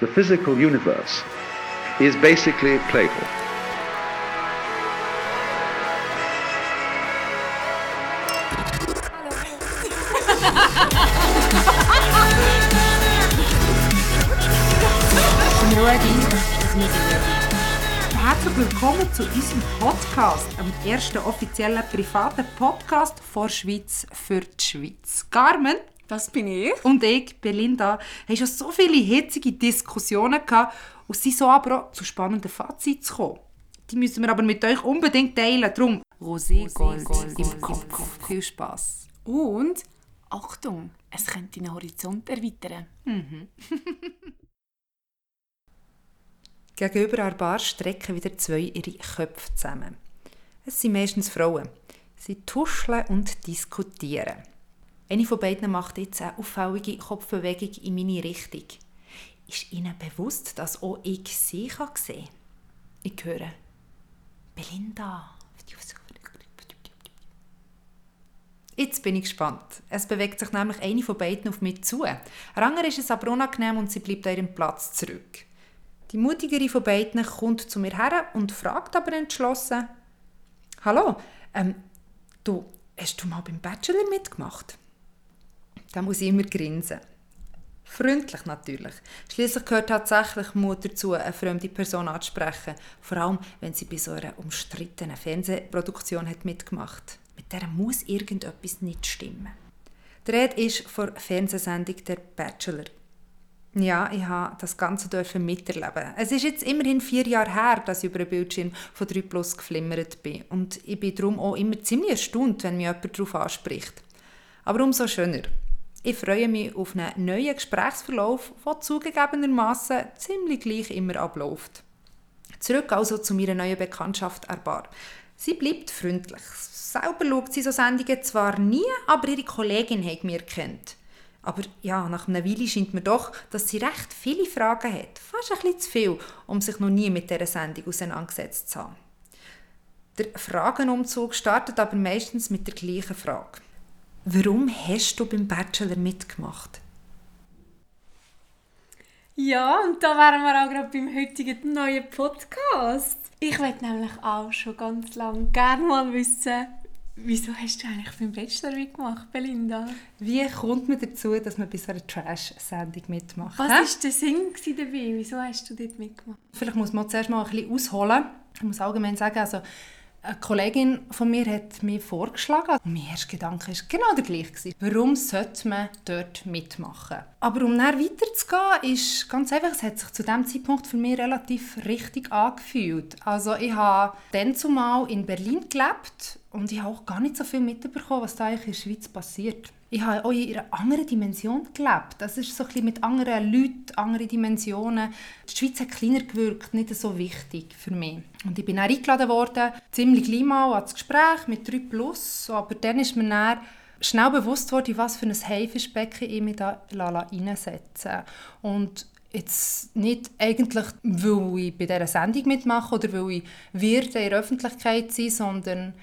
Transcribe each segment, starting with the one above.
the physical universe is basically playful. Willkommen zu unserem Podcast, dem ersten offiziellen privaten Podcast vor Schweiz für die Schweiz. Carmen, das bin ich. Und ich, Belinda, haben schon so viele hitzige Diskussionen gehabt und sind so aber auch zu spannenden Fazit zu kommen. Die müssen wir aber mit euch unbedingt teilen. Darum Rosé Gold, Gold im Kopf. Viel Spaß. Und Achtung, es könnte den Horizont erweitern. Mhm. Gegenüber einer Bar strecken wieder zwei ihre Köpfe zusammen. Es sind meistens Frauen. Sie tuscheln und diskutieren. Eine von beiden macht jetzt eine auffällige Kopfbewegung in meine Richtung. Ist Ihnen bewusst, dass auch ich sie sehen kann? Ich höre Belinda. Jetzt bin ich gespannt. Es bewegt sich nämlich eine von beiden auf mich zu. Ranger ist es aber unangenehm und sie bleibt an ihrem Platz zurück. Die mutigere von beiden kommt zu mir her und fragt aber entschlossen: Hallo, ähm, du, hast du mal beim Bachelor mitgemacht? Da muss ich immer grinsen. Freundlich natürlich. Schließlich gehört tatsächlich Mut dazu, eine fremde Person anzusprechen. Vor allem, wenn sie bei so einer umstrittenen Fernsehproduktion hat mitgemacht Mit der muss irgendetwas nicht stimmen. Die Rede ist von Fernsehsendung «Der Bachelor». Ja, ich habe das Ganze dürfen miterleben. Es ist jetzt immerhin vier Jahre her, dass ich über ein Bildschirm von 3 Plus geflimmert bin. Und ich bin darum auch immer ziemlich erstaunt, wenn mich jemand darauf anspricht. Aber umso schöner. Ich freue mich auf einen neuen Gesprächsverlauf, der zugegebenermaßen ziemlich gleich immer abläuft. Zurück also zu meiner neuen Bekanntschaft Arbar. Sie bleibt freundlich. Selber schaut sie so Sendungen zwar nie, aber ihre Kollegin hat mir kennt. Aber ja, nach einer Weile scheint mir doch, dass sie recht viele Fragen hat. Fast ein bisschen zu viel, um sich noch nie mit dieser Sendung auseinandergesetzt zu haben. Der Fragenumzug startet aber meistens mit der gleichen Frage. Warum hast du beim Bachelor mitgemacht? Ja, und da wären wir auch gerade beim heutigen neuen Podcast. Ich möchte nämlich auch schon ganz lange gerne mal wissen, Wieso hast du eigentlich beim Bachelor mitgemacht, Belinda? Wie kommt man dazu, dass man bei so einer Trash-Sendung mitmacht? Was war der Sinn dabei? Wieso hast du dort mitgemacht? Vielleicht muss man zuerst mal ein bisschen ausholen. Ich muss allgemein sagen, also eine Kollegin von mir hat mir vorgeschlagen. Mein erster Gedanke war genau der gleiche. Warum sollte man dort mitmachen? Aber um dann weiterzugehen, ist ganz einfach, es hat sich zu diesem Zeitpunkt für mich relativ richtig angefühlt. Also ich habe dann zumal in Berlin gelebt und ich habe auch gar nicht so viel mitbekommen, was da eigentlich in der Schweiz passiert. Ich habe auch in einer anderen Dimension gelebt. Das ist so ein bisschen mit anderen Leuten, anderen Dimensionen. Die Schweiz hat kleiner gewirkt, nicht so wichtig für mich. Und ich bin dann eingeladen worden, ziemlich gleich mal ans Gespräch mit 3 Plus. Aber dann ist mir dann schnell bewusst worden, was für ein Haifischbecken ich mich da reinsetze. Und jetzt nicht eigentlich, weil ich bei dieser Sendung mitmache oder weil ich in der Öffentlichkeit sein sondern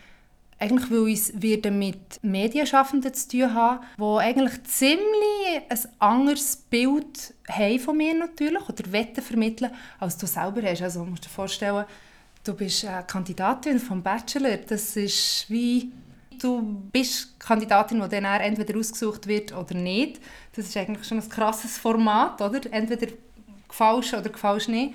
eigentlich, weil ich es mit Medienschaffenden zu tun haben, die eigentlich ziemlich ein anderes Bild haben von mir natürlich oder Wetten vermitteln, als du selber hast. Also musst dir vorstellen, du bist eine Kandidatin vom Bachelor. Das ist wie du bist Kandidatin, die dann entweder ausgesucht wird oder nicht. Das ist eigentlich schon ein krasses Format, oder? Entweder gefällst oder gefällst nicht.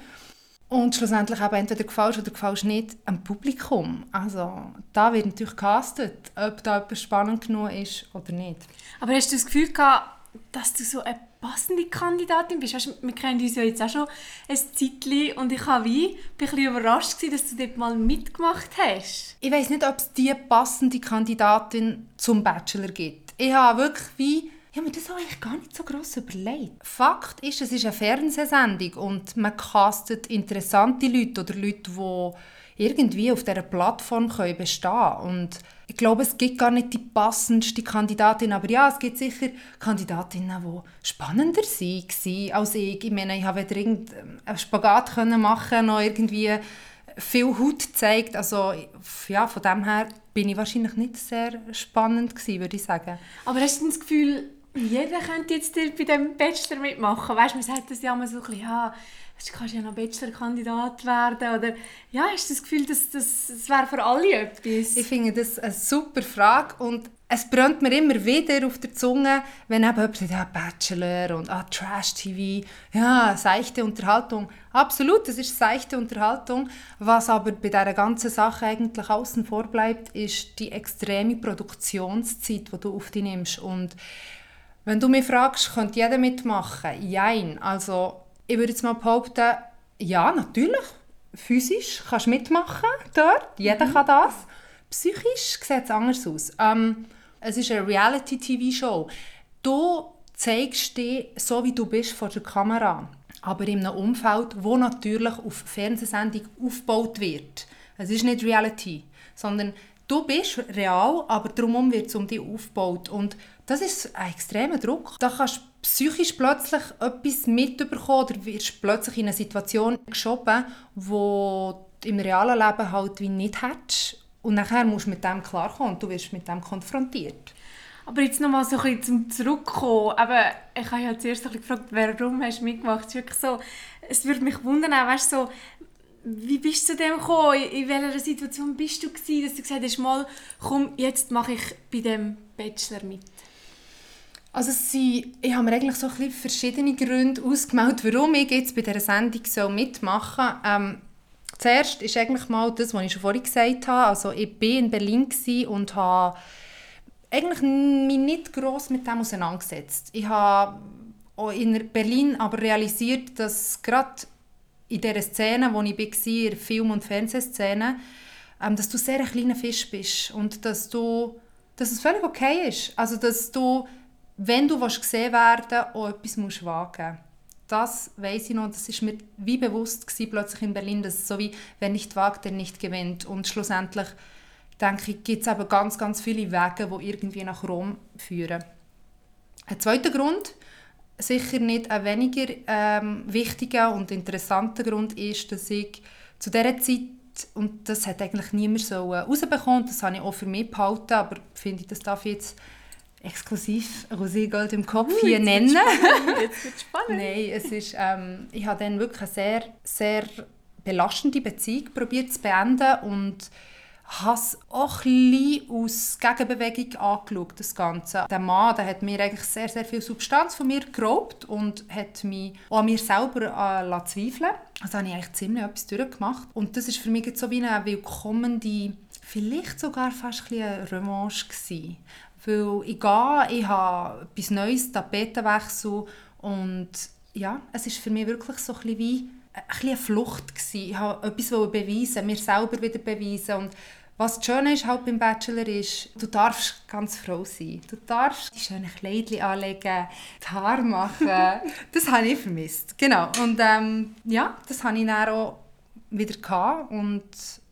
Und schlussendlich eben entweder gefällst oder gefällst nicht am Publikum. Also da wird natürlich castet, ob da etwas spannend genug ist oder nicht. Aber hast du das Gefühl gehabt, dass du so eine passende Kandidatin bist? Weißt, wir kennen uns ja jetzt auch schon ein Zeitchen und ich war wie, bin ein bisschen überrascht, gewesen, dass du dort mal mitgemacht hast. Ich weiß nicht, ob es die passende Kandidatin zum Bachelor gibt. Ich habe wirklich wie habe mir das eigentlich gar nicht so gross überlegt. Fakt ist, es ist eine Fernsehsendung und man castet interessante Leute oder Leute, die irgendwie auf dieser Plattform können bestehen können. Und ich glaube, es gibt gar nicht die passendste Kandidatin, aber ja, es gibt sicher Kandidatinnen, die spannender waren als ich. Ich meine, ich habe weder irgendeinen Spagat machen noch irgendwie viel Haut gezeigt. Also ja, von dem her bin ich wahrscheinlich nicht sehr spannend gewesen, würde ich sagen. Aber hast du das Gefühl, jeder könnte jetzt bei dem Bachelor mitmachen. Weißt man sagt das ja immer so ein bisschen, ja, kannst ja noch Bachelor-Kandidat werden. Oder ja, hast du das Gefühl, dass das, das wäre für alle etwas? Ich finde das eine super Frage und es brennt mir immer wieder auf der Zunge, wenn eben jemand sagt, ja, Bachelor und ah, Trash-TV, ja, seichte Unterhaltung. Absolut, das ist seichte Unterhaltung. Was aber bei dieser ganzen Sache eigentlich außen vor bleibt, ist die extreme Produktionszeit, die du auf dich nimmst. Und wenn du mich fragst, könnte jeder mitmachen? Jein. Also, ich würde jetzt mal behaupten, ja, natürlich. Physisch kannst du mitmachen dort. Jeder mhm. kann das. Psychisch sieht es anders aus. Ähm, es ist eine Reality-TV-Show. Du zeigst dich so, wie du bist vor der Kamera, aber in einem Umfeld, wo natürlich auf Fernsehsendung aufgebaut wird. Es ist nicht Reality, sondern du bist real, aber drumherum wird es um dich aufgebaut. Und das ist ein extremer Druck. Da kannst du psychisch plötzlich etwas mitbekommen oder wirst plötzlich in eine Situation geschoben, wo du im realen Leben halt wie nicht hättest. Und nachher musst du mit dem klarkommen und du wirst mit dem konfrontiert. Aber jetzt nochmal so ein zum Zurückkommen. Aber ich habe ja zuerst ein gefragt, warum hast du mitgemacht? Es, so, es würde mich wundern, weißt, so, wie bist du zu dem gekommen? In welcher Situation bist du gewesen, dass du gesagt hast, mal, komm, jetzt mache ich bei dem Bachelor mit? Also sie, ich habe mir eigentlich so ein verschiedene Gründe ausgemalt, warum ich jetzt bei dieser Sendung so mitmachen soll. Ähm, zuerst ist eigentlich mal das, was ich schon vorhin gesagt habe. Also ich war in Berlin und habe eigentlich mich nicht gross mit dem auseinandergesetzt. Ich habe in Berlin aber realisiert, dass gerade in dieser Szene, wo ich war, in der Film- und Fernsehszene, ähm, dass du sehr ein kleiner Fisch bist und dass, du, dass es völlig okay ist. Also, dass du, wenn du gesehen werden willst, auch etwas musst wagen Das weiß ich noch, das ist mir wie bewusst gewesen, plötzlich in Berlin, dass so wie, wer nicht wagt, der nicht gewinnt. Und schlussendlich, denke ich, gibt es aber ganz, ganz viele Wege, die irgendwie nach Rom führen. Ein zweiter Grund, sicher nicht ein weniger ähm, wichtiger und interessanter Grund ist, dass ich zu dieser Zeit, und das hat eigentlich niemand so herausbekommen, das habe ich auch für mich behalten, aber finde ich, das darf jetzt exklusiv Rosé Gold im Kopf uh, hier nennen. Jetzt wird spannend. Nein, es ist, ähm, ich habe dann wirklich eine sehr, sehr belastende Beziehung probiert zu beenden und habe es auch ein aus Gegenbewegung angeschaut, das Ganze. Der Mann der hat mir eigentlich sehr, sehr viel Substanz von mir geraubt und hat mich auch an mir selber äh, zweifeln Also habe ich eigentlich ziemlich etwas durchgemacht. Und das ist für mich so wie eine willkommene, vielleicht sogar fast ein eine Revanche gewesen. Weil ich gehe, ich habe etwas Neues, Tapetenwechsel und ja, es ist für mich wirklich so ein bisschen wie ein eine Flucht gewesen. Ich habe etwas beweisen, mir selber wieder beweisen und was das Schöne ist halt beim Bachelor ist, du darfst ganz froh sein. Du darfst die schönen Kleidchen anlegen, die Haare machen. das habe ich vermisst. Genau. Und ähm, ja, das habe ich dann auch wieder gehabt. Und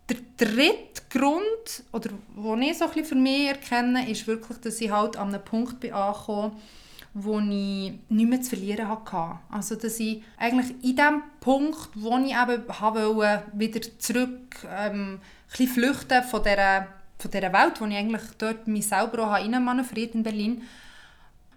der dritte Grund, oder den ich so ein für mich erkenne, ist wirklich, dass ich halt an einem Punkt bin angekommen wo ich nichts mehr zu verlieren hatte. Also dass ich eigentlich in dem Punkt, wo ich eben wollte, wieder zurück ähm, ein flüchten von dieser, von dieser Welt, wo ich eigentlich dort mich selber auch in Berlin,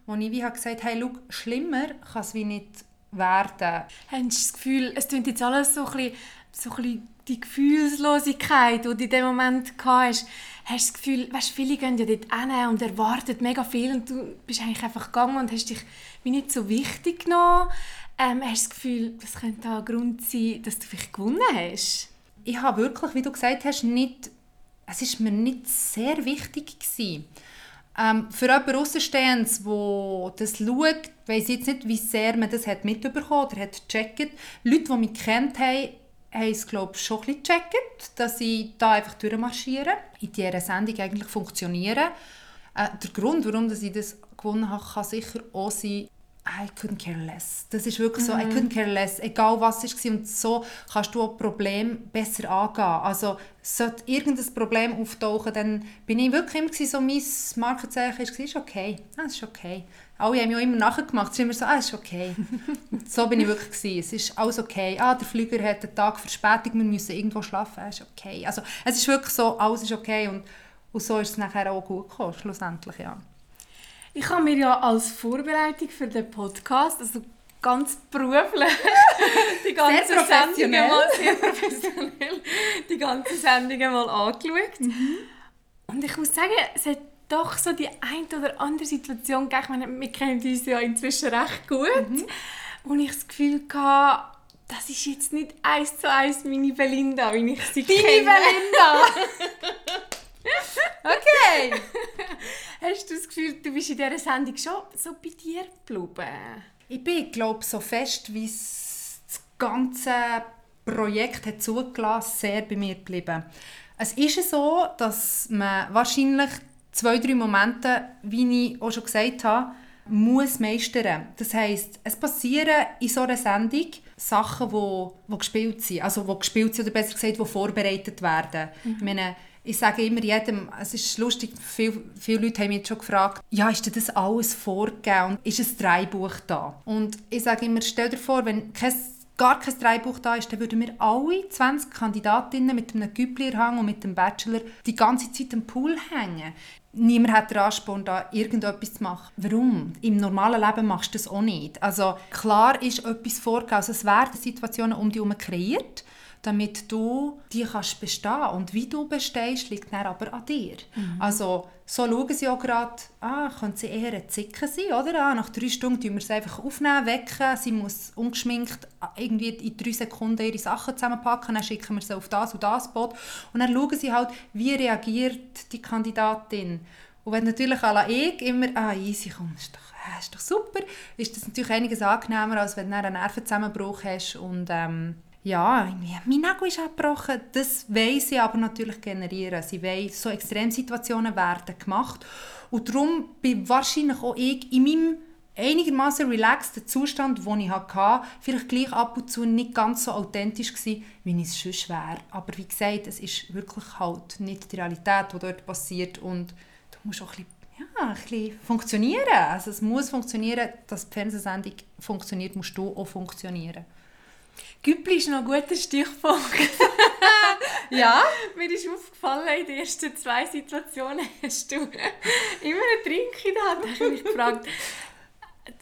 wo ich wie gesagt habe, hey, schau, schlimmer kann es wie nicht werden. Hast du das Gefühl, es klingt jetzt alles so ein bisschen, so ein bisschen die Gefühlslosigkeit, die du in dem Moment hast, hast du das Gefühl, weißt, viele gehen ja dort hin und erwarten mega viel und du bist eigentlich einfach gegangen und hast dich wie nicht so wichtig genommen. Ähm, hast du das Gefühl, das könnte ein Grund sein, dass du vielleicht gewonnen hast? Ich habe wirklich, wie du gesagt hast, nicht, es ist mir nicht sehr wichtig gewesen. Ähm, für jemanden Außenstehendes, der das schaut, weiss ich jetzt nicht, wie sehr man das hat mitbekommen oder hat gecheckt. Leute, die mich kennt haben, haben es glaube ich, schon ein bisschen gecheckt, dass ich da einfach durchmarschiere, in dieser Sendung eigentlich funktionieren. Äh, der Grund, warum ich das gewonnen habe, kann sicher auch sein, I couldn't care less. Das ist wirklich so, mhm. I couldn't care less. Egal was es war. Und so kannst du auch Probleme besser angehen. Also, sollte irgendein Problem auftauchen, dann bin ich wirklich immer so, mein Markenzeichen war, ist okay. Ah, es ist okay. Alle haben mich auch immer nachgemacht. Es ist immer so, ah, es ist okay. so bin ich wirklich. Gewesen. Es ist alles okay. Ah, der Flüger hat einen Tag Verspätung, wir müssen irgendwo schlafen. Es ist okay. Also, es ist wirklich so, alles ist okay. Und, und so ist es nachher auch gut gekommen, schlussendlich, ja. Ich habe mir ja als Vorbereitung für den Podcast, also ganz beruflich, die ganze Sendung mal, sehr professionell, die ganze Sendung mal angeschaut. Mhm. Und ich muss sagen, es hat doch so die ein oder andere Situation gegeben. Ich meine, wir kennen uns ja inzwischen recht gut. Mhm. Und ich das Gefühl hatte, das ist jetzt nicht eins zu eins meine Belinda, wie ich sie Deine kenne. Belinda! okay! Hast du das Gefühl, du bist in dieser Sendung schon so bei dir geblieben? Ich bin, glaube so fest, wie das ganze Projekt hat zugelassen, sehr bei mir geblieben. Es ist so, dass man wahrscheinlich zwei, drei Momente, wie ich auch schon gesagt habe, muss meistern. Das heisst, es passieren in so einer Sendung Sachen, die, die gespielt sind. Also, die gespielt sind, oder besser gesagt, die vorbereitet werden. Ich meine, ich sage immer jedem, es ist lustig, viele, viele Leute haben mich jetzt schon gefragt, ja, ist denn das alles vorgegeben und ist ein Drehbuch da? Und ich sage immer, stell dir vor, wenn kein, gar kein Drehbuch da ist, dann würden wir alle 20 Kandidatinnen mit einem Güppli-Hang und mit dem Bachelor die ganze Zeit am Pool hängen. Niemand hat den Ansporn, da irgendetwas zu machen. Warum? Im normalen Leben machst du das auch nicht. Also klar ist etwas vorgegeben. Also es werden Situationen um dich herum kreiert, damit du die kannst bestehen Und wie du bestehst, liegt dann aber an dir. Also so schauen sie auch gerade, ah, könnte sie eher ein Zicken sein, oder? Ah, nach drei Stunden tun wir sie einfach aufnehmen, wecken, sie muss ungeschminkt irgendwie in drei Sekunden ihre Sachen zusammenpacken, dann schicken wir sie auf das und das Boot und dann schauen sie halt, wie reagiert die Kandidatin. Und wenn natürlich la ich immer, ah, easy, komm, ist doch, äh, ist doch super, ist das natürlich einiges angenehmer, als wenn du einen Nervenzusammenbruch hast und ähm, ja, mein Nagel ist abgebrochen. Das wollen sie aber natürlich generieren. Sie wollen, so Extremsituationen werden gemacht. Und darum bin wahrscheinlich auch ich in meinem einigermaßen relaxten Zustand, den ich hatte, vielleicht gleich ab und zu nicht ganz so authentisch gewesen, wie es sonst wäre. Aber wie gesagt, es ist wirklich halt nicht die Realität, die dort passiert und du musst auch ein bisschen, ja, ein bisschen funktionieren. Also es muss funktionieren, dass die Fernsehsendung funktioniert, musst du auch funktionieren. Güppli ist noch ein guter Stichpunkt. Ja? Mir ist aufgefallen, in den ersten zwei Situationen hast du immer einen Drink in der Hand. Da habe ich mich gefragt,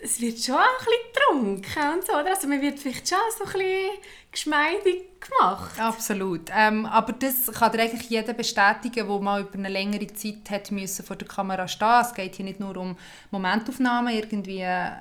es wird schon ein bisschen getrunken und so, oder? Also man wird vielleicht schon so ein bisschen geschmeidig gemacht. Absolut. Ähm, aber das kann dir eigentlich jeder bestätigen, der mal über eine längere Zeit hat müssen vor der Kamera stehen Es geht hier nicht nur um Momentaufnahmen, irgendwie äh,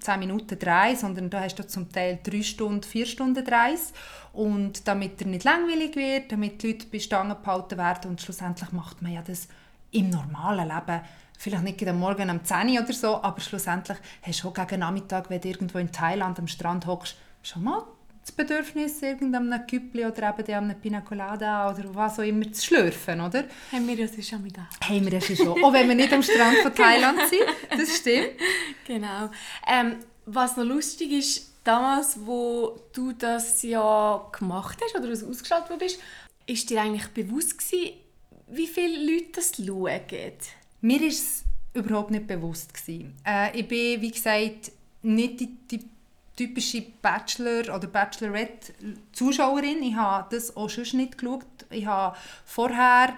10 Minuten Dreh, sondern da hast du zum Teil 3 Stunden, 4 Stunden Dreis. Und damit er nicht langweilig wird, damit die Leute bei Stangen gehalten werden und schlussendlich macht man ja das im normalen Leben vielleicht nicht am Morgen um 10 Uhr oder so, aber schlussendlich hast du auch gegen Nachmittag, wenn du irgendwo in Thailand am Strand hockst, schon mal das Bedürfnis, irgendeinem Küppli oder eben einem Pina Colada oder was auch immer zu schlürfen, oder? Haben wir sonst schon mega. Haben wir das schon. Auch wenn wir nicht am Strand von Thailand sind, das stimmt. Genau. Ähm, was noch lustig ist, damals, wo du das ja gemacht hast oder du ausgestrahlt bist, ist dir eigentlich bewusst gewesen, wie viele Leute das schauen? Mir war es überhaupt nicht bewusst. Äh, ich bin, wie gesagt, nicht die, die typische Bachelor- oder Bachelorette-Zuschauerin. Ich habe das auch schon nicht geschaut. Ich habe vorher,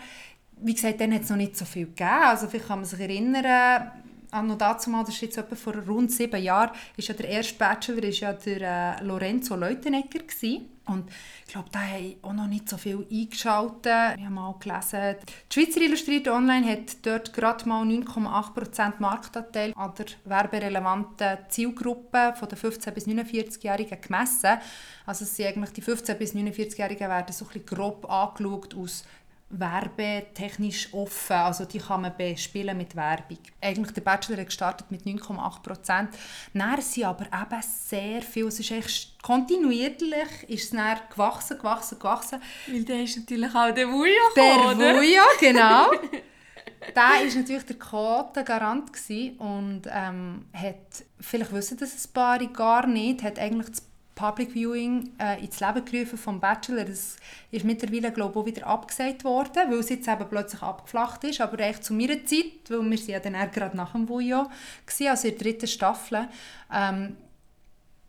wie gesagt, dann hat es noch nicht so viel gegeben. Also vielleicht kann man sich erinnern, an noch dazu mal, das ist jetzt etwa vor rund sieben Jahren, ist ja der erste Bachelor ist ja der äh, Lorenzo Leutenegger gewesen. Und ich glaube, da haben auch noch nicht so viel eingeschaltet. Ich habe mal gelesen, die Schweizer Illustrierte Online hat dort gerade mal 9,8% Marktanteil an der werberelevanten Zielgruppe von den 15- bis 49-Jährigen gemessen. Also sind eigentlich die 15- bis 49-Jährigen werden so ein bisschen grob angeschaut aus werbetechnisch offen, also die kann man bespielen mit Werbung. Eigentlich der Bachelor hat gestartet mit 9,8 Prozent. Dann sind aber eben sehr viel, es ist echt kontinuierlich, ist es dann gewachsen, gewachsen, gewachsen. Weil der ist natürlich auch der Vujo Der? Vujo, genau. der war natürlich der Quotengarant und ähm, hat, vielleicht wissen das ein paar gar nicht, hat eigentlich das Public Viewing äh, ins Leben gerufen vom Bachelor. Das ist mittlerweile glaube ich, auch wieder abgesagt worden, weil es jetzt eben plötzlich abgeflacht ist. Aber echt zu meiner Zeit, weil wir sind ja dann gerade nach dem Vujo, also in der dritten Staffel, ähm,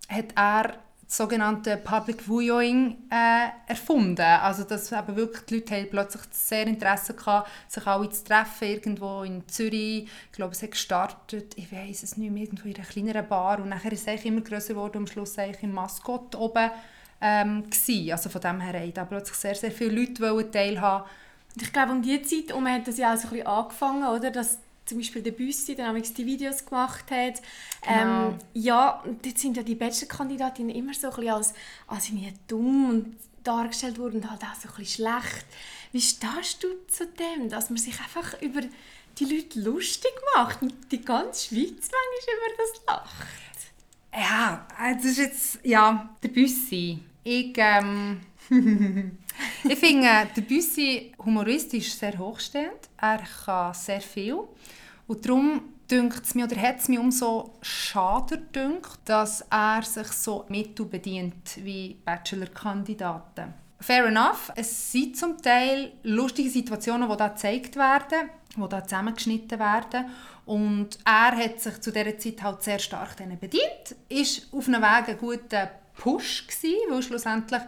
hat er sogenannte Public Viewing äh, erfunden. Also dass eben wirklich die Leute haben plötzlich sehr Interesse hatten, sich alle zu treffen, irgendwo in Zürich. Ich glaube, es hat gestartet, ich weiß es nicht mehr, irgendwo in einer kleineren Bar und nachher ist es immer grösser geworden am Schluss eigentlich im Maskott oben ähm, gewesen. Also von dem her haben da plötzlich sehr, sehr viele Leute teilhaben ich glaube, um diese Zeit um hat das ja auch so ein bisschen angefangen, oder? Dass zum Beispiel der Büssi dann die Videos gemacht hat. Genau. Ähm, ja, dort sind ja die Bachelor-Kandidatinnen immer so ein bisschen als, als dumm und dargestellt worden und halt auch so ein bisschen schlecht. Wie stehst du zu dem, dass man sich einfach über die Leute lustig macht und die ganze Schweiz manchmal über das lacht? Ja, das ist jetzt, ja, der Büssi. Ich, ähm, ich finde der Büssi humoristisch sehr hochstehend. Er kann sehr viel. Und darum dünkt es mir, oder hat es mir umso schader dünkt, dass er sich so Mittel bedient wie Bachelor-Kandidaten. Fair enough. Es sind zum Teil lustige Situationen, die da gezeigt werden, die da zusammengeschnitten werden. Und er hat sich zu dieser Zeit halt sehr stark bedient. Ist auf einem Weg ein guter Push gewesen, weil schlussendlich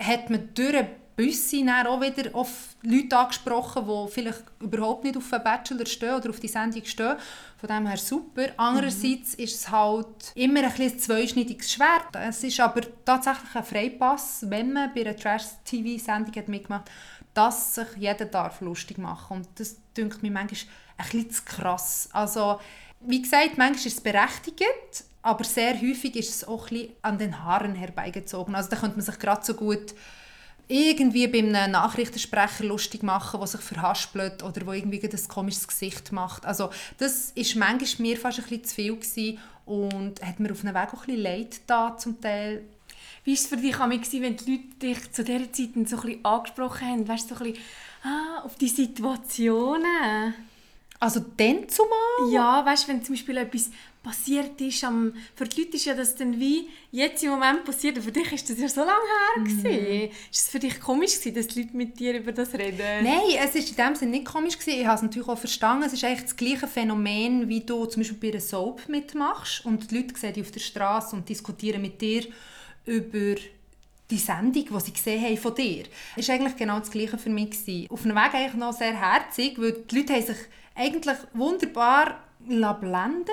hat man durch Büssi auch wieder auf Leute angesprochen, die vielleicht überhaupt nicht auf einen Bachelor stehen oder auf die Sendung stehen. Von dem her super. Andererseits mhm. ist es halt immer ein, ein zweischneidiges Schwert. Es ist aber tatsächlich ein Freipass, wenn man bei einer Trash-TV-Sendung mitgemacht hat, dass sich jeder darf lustig machen Und das dünkt mir manchmal ein bisschen zu krass. Also, wie gesagt, manchmal ist es berechtigt, aber sehr häufig ist es auch ein an den Haaren herbeigezogen. Also da könnte man sich gerade so gut irgendwie bei einem Nachrichtensprecher lustig machen, der sich verhaspelt oder wo irgendwie ein komisches Gesicht macht. Also das ist manchmal mir fast ein bisschen zu viel gewesen und hat mir auf einem Weg auch ein bisschen leid da zum Teil. Wie war es für dich, wenn die Leute dich zu dieser Zeit so ein bisschen angesprochen haben? Weißt du, so ein bisschen ah, auf die Situationen? Also dann zumal? Ja, weißt du, wenn zum Beispiel etwas passiert ist, am, für die Leute ist ja das dann wie jetzt im Moment passiert, und für dich ist das ja so lange her mhm. Ist es für dich komisch gewesen, dass die Leute mit dir über das reden? Nein, es ist in dem Sinne nicht komisch gewesen. Ich habe es natürlich auch verstanden. Es ist eigentlich das gleiche Phänomen, wie du zum Beispiel bei einer Soap mitmachst und die Leute sehen dich auf der Straße und diskutieren mit dir über die Sendung, die sie gesehen haben von dir. Es war eigentlich genau das Gleiche für mich. Gewesen. Auf einem Weg eigentlich noch sehr herzig, weil die Leute haben sich eigentlich wunderbar blenden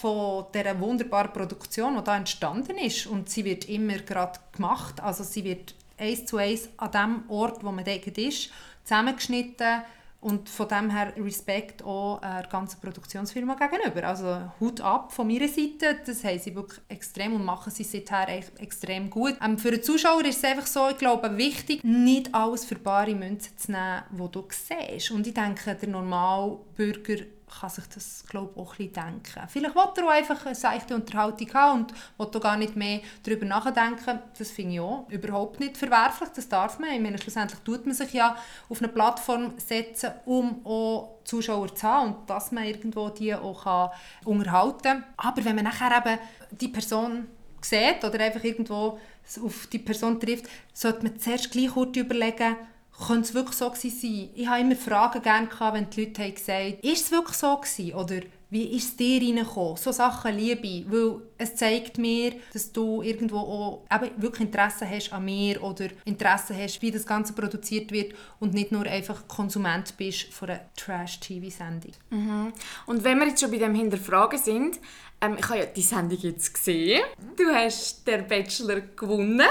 von dieser wunderbaren Produktion, die da entstanden ist. Und sie wird immer gerade gemacht. Also sie wird eins zu eins an dem Ort, wo man denkt ist, zusammengeschnitten und von dem her Respekt auch der ganzen Produktionsfirma gegenüber. Also Hut ab von meiner Seite, das haben sie wirklich extrem und machen sie seither extrem gut. Ähm, für den Zuschauer ist es einfach so, ich glaube, wichtig, nicht alles für bare Münzen zu nehmen, was du siehst. Und ich denke, der normale Bürger kann sich das glaube auch ein denken. Vielleicht will er auch einfach eine seichte Unterhaltung haben und will gar nicht mehr darüber nachdenken. Das finde ich auch überhaupt nicht verwerflich, das darf man. Ich meine, schlussendlich tut man sich ja auf eine Plattform setzen, um auch Zuschauer zu haben und dass man irgendwo die auch kann unterhalten kann. Aber wenn man nachher eben die Person sieht oder einfach irgendwo auf die Person trifft, sollte man zuerst gleich kurz überlegen, könnte es wirklich so gewesen sein? Ich habe immer Fragen gerne gehabt, wenn die Leute haben gesagt ist es wirklich so gewesen? Oder wie ist es dir reingekommen? So Sachen liebe ich, weil es zeigt mir, dass du irgendwo auch eben wirklich Interesse hast an mir oder Interesse hast, wie das Ganze produziert wird und nicht nur einfach Konsument bist von einer Trash-TV-Sendung. Mhm. Und wenn wir jetzt schon bei dem Hinterfragen sind, ähm, ich habe ja die Sendung jetzt gesehen. Du hast den Bachelor gewonnen,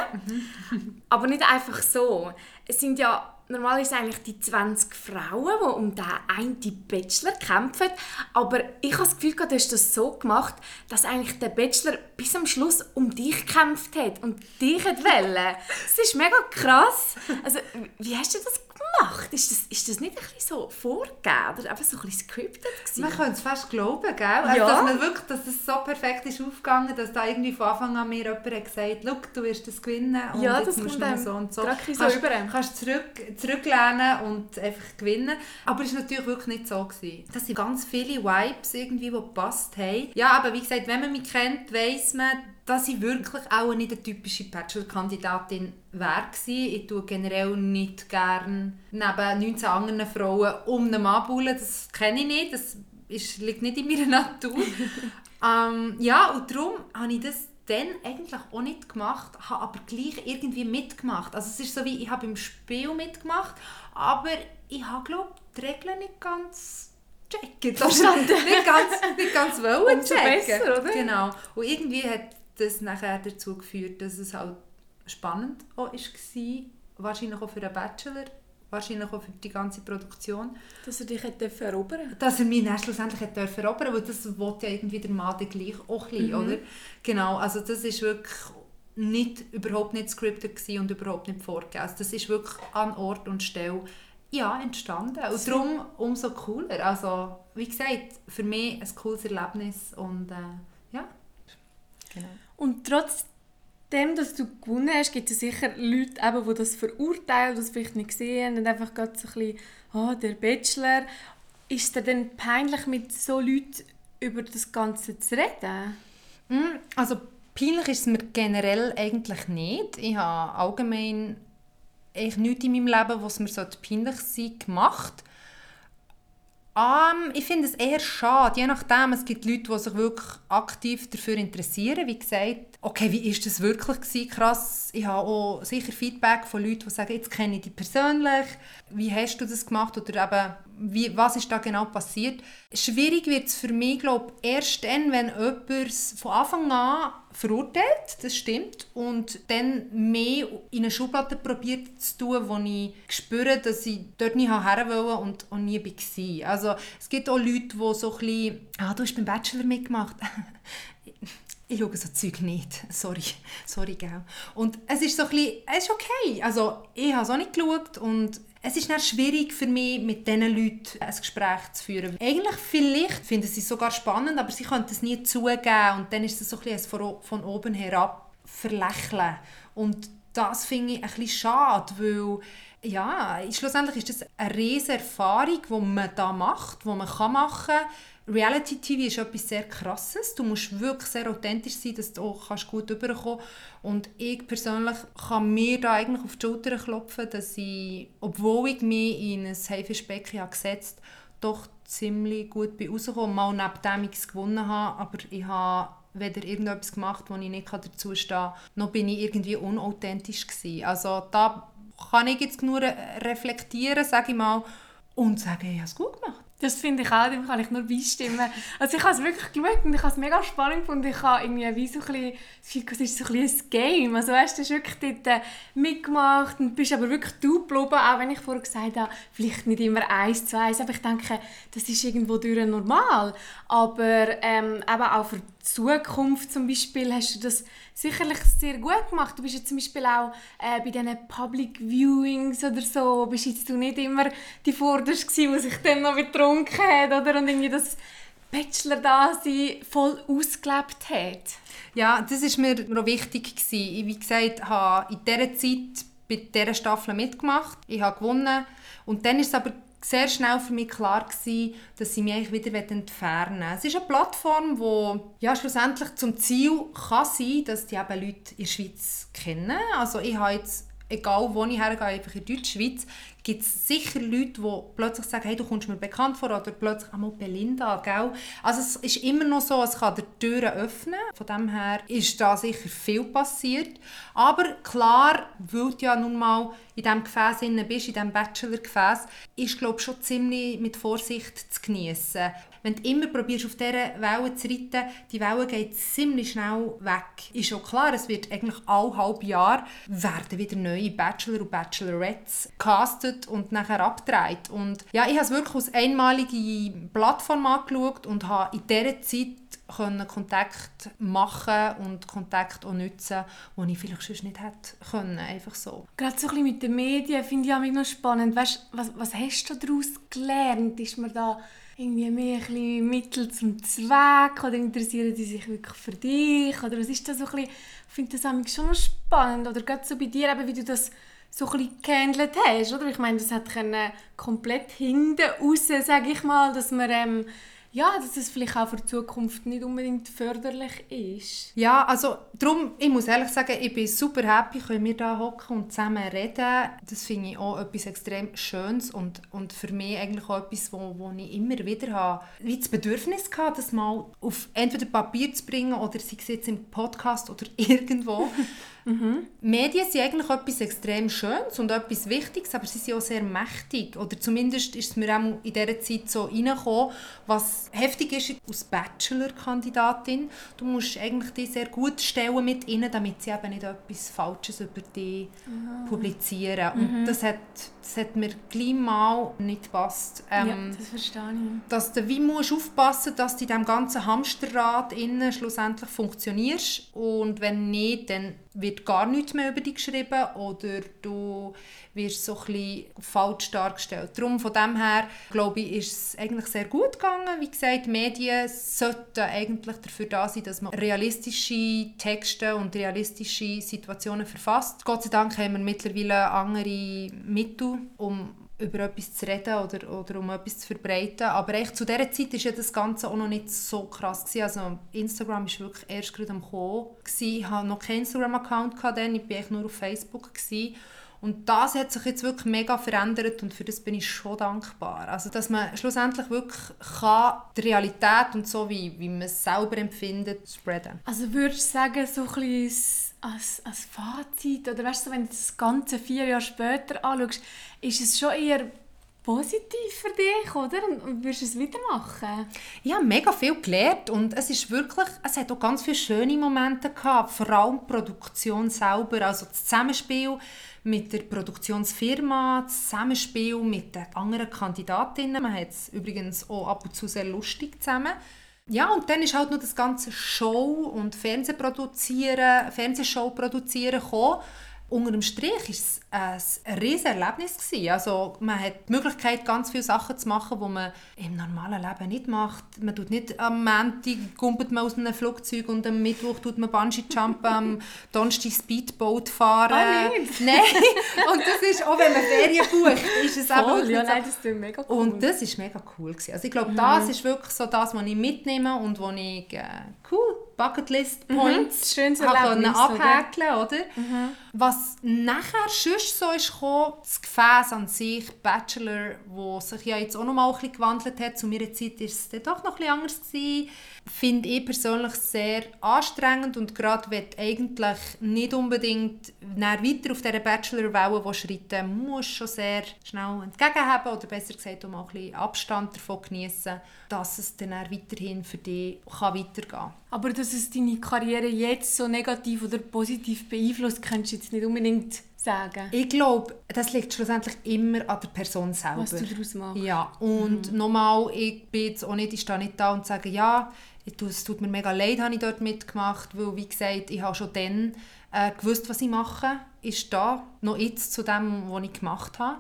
mhm. aber nicht einfach so. Es sind ja normalerweise eigentlich die 20 Frauen, die um den einen Bachelor kämpfen. Aber ich habe das Gefühl, du hast das so gemacht, dass eigentlich der Bachelor bis am Schluss um dich gekämpft hat und dich wollte. Das ist mega krass. Also, wie hast du das gemacht? Ist das, ist das nicht ein bisschen so vorgegeben oder einfach so ein bisschen scripted gewesen? Man könnte es fast glauben, gell? Also, ja. dass, man wirklich, dass es so perfekt ist aufgegangen, dass da irgendwie von Anfang an mir jemand hat gesagt hat, du wirst das gewinnen und ja, jetzt das musst du so und so. Kannst, so über. kannst zurück, zurücklehnen und einfach gewinnen. Aber es war natürlich wirklich nicht so. Gewesen. Das sind ganz viele Vibes irgendwie, die gepasst haben. Ja, aber wie gesagt, wenn man mich kennt, weiss man, dass ich wirklich auch nicht eine typische Bachelor-Kandidatin wäre. Ich tue generell nicht gerne neben 19 anderen Frauen um einen Mann bullen. Das kenne ich nicht. Das ist, liegt nicht in meiner Natur. ähm, ja, und darum habe ich das dann eigentlich auch nicht gemacht, habe aber gleich irgendwie mitgemacht. Also es ist so wie, ich habe im Spiel mitgemacht, aber ich habe, glaube die Regeln nicht ganz gecheckt. Also nicht ganz, nicht ganz wollen Umso checken. besser, oder? Genau. Und irgendwie hat das nachher dazu geführt, dass es halt spannend auch war, wahrscheinlich auch für den Bachelor, wahrscheinlich auch für die ganze Produktion, Dass er dich hätte erobern dass er mich dann schlussendlich dürfen erobern, weil das wollte ja irgendwie der Mann gleich auch ein bisschen, oder? Genau, also das ist wirklich nicht, überhaupt nicht scripted und überhaupt nicht vorgegeben. Also das ist wirklich an Ort und Stelle ja, entstanden. Und darum umso cooler. Also, wie gesagt, für mich ein cooles Erlebnis und äh, ja. Genau. Und trotzdem, dass du gewonnen hast, gibt es sicher Leute, eben, die das verurteilen, die das vielleicht nicht haben und einfach gerade so ein bisschen, oh, der Bachelor. Ist es dir dann peinlich, mit so Leuten über das Ganze zu reden? Mm, Also peinlich ist es mir generell eigentlich nicht. Ich habe allgemein eigentlich nichts in meinem Leben, was mir so peinlich sein gemacht. Ähm, ich finde es eher schade, je nachdem, es gibt Leute, die sich wirklich aktiv dafür interessieren, wie gesagt, okay, wie ist das wirklich gewesen? krass, ich habe auch sicher Feedback von Leuten, die sagen, jetzt kenne ich dich persönlich, wie hast du das gemacht oder eben, wie, was ist da genau passiert. Schwierig wird es für mich, glaube erst dann, wenn jemand von Anfang an verurteilt, das stimmt, und dann mehr in eine Schublade probiert zu tun, wo ich spüre, dass ich dort nicht her wollte und, und nie war. Also es gibt auch Leute, die so ein bisschen, ah, du hast beim Bachelor mitgemacht. ich schaue so Zeug nicht. Sorry, sorry, gell. Und es ist so ein bisschen, es ist okay. Also ich habe es auch nicht geschaut und es ist dann schwierig für mich, mit diesen Leuten ein Gespräch zu führen. Eigentlich vielleicht finden sie es sogar spannend, aber sie können es nie zugeben und dann ist es so ein bisschen von, von oben herab verlächeln. Und das finde ich ein bisschen schade, weil ja, schlussendlich ist das eine riesige Erfahrung, die man da macht, die man machen kann. Reality TV ist etwas sehr Krasses. Du musst wirklich sehr authentisch sein, dass du auch gut rüberkommen Und ich persönlich kann mir da eigentlich auf die Schulter klopfen, dass ich, obwohl ich mich in ein Haifischbecken habe gesetzt doch ziemlich gut bin rausgekommen. Mal neben dem ich es gewonnen habe, aber ich habe weder irgendetwas gemacht, wo ich nicht dazu stehen kann, noch bin ich irgendwie unauthentisch gewesen. Also da kann ich jetzt nur reflektieren, sage ich mal, und sagen, ich habe es gut gemacht. Das finde ich auch, dem kann ich nur beistimmen. Also ich habe es wirklich geschaut und ich habe es mega spannend gefunden. Ich habe irgendwie wie so ein bisschen, es ist so ein, bisschen ein Game. Also weißt, du hast wirklich dort äh, mitgemacht und bist aber wirklich du geblieben, auch wenn ich vorher gesagt habe, vielleicht nicht immer eins zu eins, aber ich denke, das ist irgendwo durch normal. Aber ähm, eben auch für die Zukunft zum Beispiel hast du das sicherlich sehr gut gemacht. Du bist jetzt zum Beispiel auch äh, bei diesen Public Viewings oder so, bist jetzt du nicht immer die Vorderste gewesen, die sich dann noch betrunken hat oder? und irgendwie das Bachelor-Dasein voll ausgelebt hat. Ja, das war mir noch wichtig. Gewesen. Ich, wie gesagt, habe in dieser Zeit bei dieser Staffel mitgemacht. Ich habe gewonnen. Und dann ist es aber sehr schnell für mich klar gewesen, dass ich mich wieder entfernen will. Es ist eine Plattform, die ja, schlussendlich zum Ziel kann sein dass die eben Leute in der Schweiz kennen. Also ich habe jetzt, egal wo ich hergehe, einfach in Deutschschweiz, gibt es sicher Leute, die plötzlich sagen, hey, du kommst mir bekannt vor oder plötzlich einmal Belinda, gell? Also es ist immer noch so, es kann die Türen öffnen. Von dem her ist da sicher viel passiert. Aber klar, weil du ja nun mal in diesem Gefäß drin bist, in diesem Bachelor-Gefäß, ist glaube schon ziemlich mit Vorsicht zu genießen. Wenn du immer probierst, auf dieser Welle zu reiten, die Welle geht ziemlich schnell weg. Ist schon klar, es wird eigentlich alle halb Jahr werden wieder neue Bachelor und Bachelorettes castet und nachher abgedreht. Und ja, ich habe es wirklich als einmalige Plattform angeschaut und habe in dieser Zeit können Kontakt machen und Kontakt auch nutzen, den ich vielleicht sonst nicht hätte können, einfach so. Gerade so ein bisschen mit den Medien finde ich auch noch spannend. Weißt, was, was hast du daraus gelernt? Ist man da irgendwie mehr ein bisschen Mittel zum Zweck oder interessieren die sich wirklich für dich? Oder was ist das so ein bisschen, ich finde das schon noch spannend. Oder gerade so bei dir, eben, wie du das so ein gehandelt hast, oder? Ich meine, das hat können komplett hinten raus, sage ich mal, dass man ähm, ja, dass es vielleicht auch für die Zukunft nicht unbedingt förderlich ist. Ja, also darum, ich muss ehrlich sagen, ich bin super happy, können wir da hocken und zusammen reden. Das finde ich auch etwas extrem Schönes und, und für mich eigentlich auch etwas, wo, wo ich immer wieder habe, wie das Bedürfnis hatte, das mal auf entweder Papier zu bringen oder sei es jetzt im Podcast oder irgendwo. Mhm. Medien sind eigentlich etwas extrem Schönes und etwas Wichtiges, aber sie sind auch sehr mächtig. Oder zumindest ist es mir auch in dieser Zeit so reingekommen, was heftig ist als Bachelor-Kandidatin. Du musst eigentlich dich sehr gut stellen mit ihnen, damit sie eben nicht etwas Falsches über dich mhm. publizieren. Und mhm. das, hat, das hat mir gleich mal nicht gepasst. Ähm, ja, das verstehe ich. Dass du wie musst aufpassen dass du in diesem ganzen Hamsterrad innen schlussendlich funktionierst und wenn nicht, dann wird gar nichts mehr über dich geschrieben oder du wirst so ein falsch dargestellt. Darum von dem her, glaube ich, ist es eigentlich sehr gut gegangen. Wie gesagt, Medien sollten eigentlich dafür da sein, dass man realistische Texte und realistische Situationen verfasst. Gott sei Dank haben wir mittlerweile andere Mittel, um über etwas zu reden oder, oder um etwas zu verbreiten. Aber echt, zu dieser Zeit war ja das Ganze auch noch nicht so krass. Gewesen. Also Instagram war wirklich erst gerade am Kommen. Ich hatte noch keinen Instagram-Account, ich war nur auf Facebook. Gewesen. Und das hat sich jetzt wirklich mega verändert und für das bin ich schon dankbar. Also, dass man schlussendlich wirklich kann, die Realität und so, wie, wie man es selber empfindet, spreaden. Also würdest du sagen, so ein bisschen als, als Fazit, oder weißt du, wenn du das Ganze vier Jahre später anschaust, ist es schon eher positiv für dich, oder? Und würdest du es wieder machen? Ich habe mega viel gelernt und es ist wirklich, es hat auch ganz viele schöne Momente gehabt, vor allem die Produktion selber, also das Zusammenspiel mit der Produktionsfirma, das Zusammenspiel mit den anderen Kandidatinnen. Man hat es übrigens auch ab und zu sehr lustig zusammen. Ja, und dann ist halt noch das ganze Show und Fernsehproduzieren, Fernsehshow produzieren gekommen unter dem Strich war es ein riesiges Erlebnis. Also man hat die Möglichkeit, ganz viele Sachen zu machen, die man im normalen Leben nicht macht. Man tut nicht am Montag kumpelt man aus einem Flugzeug und am Mittwoch tut man Bungee-Jumpen, am Donnerstag Speedboat fahren. Oh, nicht. Nein, und das ist, auch wenn man Ferien bucht, ist es Voll, auch ja, nein, das ist mega cool. Und das ist mega cool. Gewesen. Also ich glaube, mhm. das ist wirklich so das, was ich mitnehme und was ich äh, cool Bucketlist mhm. Points mhm. abhäkeln, oder? oder? Mhm. Was nachher sonst so ist gekommen, das Gefäß an sich, Bachelor, wo sich ja jetzt auch noch mal ein bisschen gewandelt hat. Zu meiner Zeit war es dann doch noch ein anders gewesen finde ich persönlich sehr anstrengend und gerade wenn du eigentlich nicht unbedingt weiter auf dieser Bachelor-Welle schreiten musst schon sehr schnell entgegenhaben oder besser gesagt, um auch ein bisschen Abstand davon genießen, dass es dann weiterhin für dich kann weitergehen kann. Aber dass es deine Karriere jetzt so negativ oder positiv beeinflusst, kannst du jetzt nicht unbedingt sagen? Ich glaube, das liegt schlussendlich immer an der Person selber. Was du daraus machst. Ja, und mhm. nochmal, ich bin jetzt auch nicht, ich stehe nicht da und sage, ja, es tut mir mega leid, habe ich dort mitgemacht, weil, wie gesagt, ich habe schon dann äh, gewusst, was ich mache, ist da, noch jetzt zu dem, was ich gemacht habe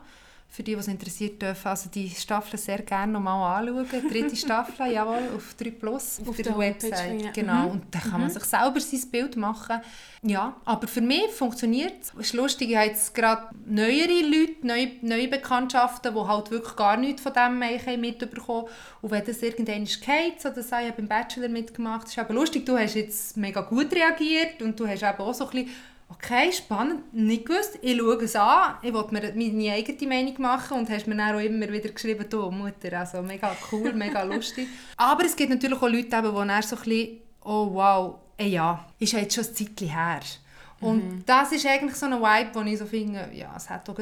für die, die es interessiert, dürfen also die Staffel sehr gerne nochmal anschauen. Die dritte Staffel, jawohl, auf 3 Plus, auf, auf der, der Website. Ja. Genau, mhm. und dann kann man mhm. sich selber sein Bild machen. Ja, aber für mich funktioniert es. Es ist lustig, ich habe jetzt gerade neuere Leute, neue, neue Bekanntschaften, die halt wirklich gar nichts von dem mitbekommen Und wenn das irgendwann geht, so dass ich beim Bachelor mitgemacht ist aber lustig, du hast jetzt mega gut reagiert und du hast eben auch so ein bisschen okay, spannend, nicht gewusst, ich schaue es an, ich wollte mir meine eigene Meinung machen und hast mir dann auch immer wieder geschrieben, du Mutter, also mega cool, mega lustig. Aber es gibt natürlich auch Leute, die dann so ein bisschen, oh wow, ey, ja, ist jetzt schon ein Zeitchen her. Und mhm. das ist eigentlich so ein Vibe, wo ich so finde, ja, es hat doch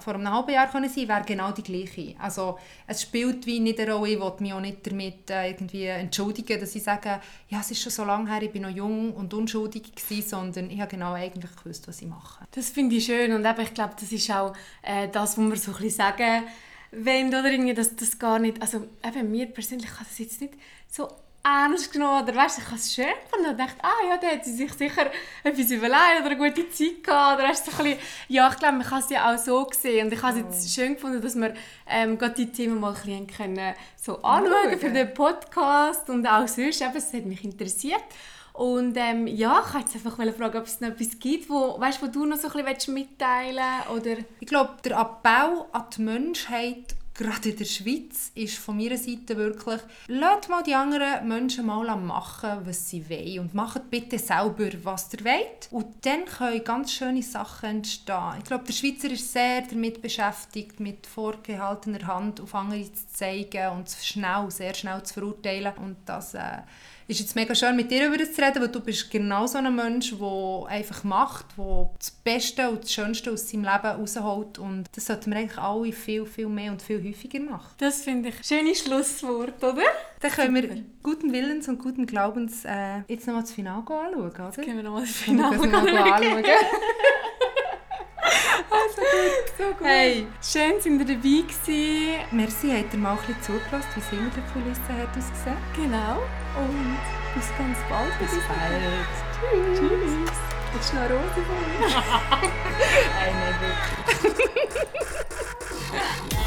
vor einem halben Jahr können sein, wäre genau die gleiche. Also es spielt wie nicht eine Rolle, ich will mich auch nicht damit äh, irgendwie entschuldigen, dass ich sage, ja, es ist schon so lange her, ich bin noch jung und unschuldig gewesen, sondern ich habe genau eigentlich gewusst, was ich mache. Das finde ich schön und eben, ich glaube, das ist auch äh, das, was wir so ein bisschen sagen wollen, oder irgendwie, dass das gar nicht, also eben mir persönlich kann das jetzt nicht so ernst genommen oder weißt, ich habe es schön gefunden und dachte, ah ja, da hat sie sich sicher etwas überlegt oder eine gute Zeit gehabt oder hast so ein bisschen, ja, ich glaube, man kann es ja auch so sehen und ich habe es jetzt oh. schön gefunden, dass wir ähm, gerade die Themen mal ein bisschen können, so anschauen für den Podcast und auch sonst, eben, es hat mich interessiert und ähm, ja, ich wollte jetzt einfach fragen, ob es noch etwas gibt, wo, weißt, wo du noch so ein bisschen mitteilen willst, oder? Ich glaube, der Abbau an die Menschheit gerade in der Schweiz ist von meiner Seite wirklich, lasst mal die anderen Menschen mal machen, was sie wollen und macht bitte selber, was ihr wollt. Und dann können ganz schöne Sachen entstehen. Ich glaube, der Schweizer ist sehr damit beschäftigt, mit vorgehaltener Hand auf andere zu zeigen und schnell, sehr schnell zu verurteilen. Und das äh, ist jetzt mega schön, mit dir über das zu reden, weil du bist genau so ein Mensch, der einfach macht, der das Beste und das Schönste aus seinem Leben rausholt. Und das sollten wir eigentlich alle viel, viel mehr und viel häufiger machen. Das finde ich ein schönes Schlusswort, oder? Dann können wir guten Willens und guten Glaubens äh, jetzt nochmal das Finale anschauen, oder? Jetzt können wir nochmal das Finale Finale anschauen. Also gut, so gut. Hey, schön, dass ihr dabei gewesen. Merci, habt ihr mal ein bisschen zugelassen, wie es hinter der Kulisse hat ausgesehen? Genau. Und bis ganz bald. Bis bald. Tschüss. Tschüss. Willst du noch eine Rose von mir? Nicht wirklich.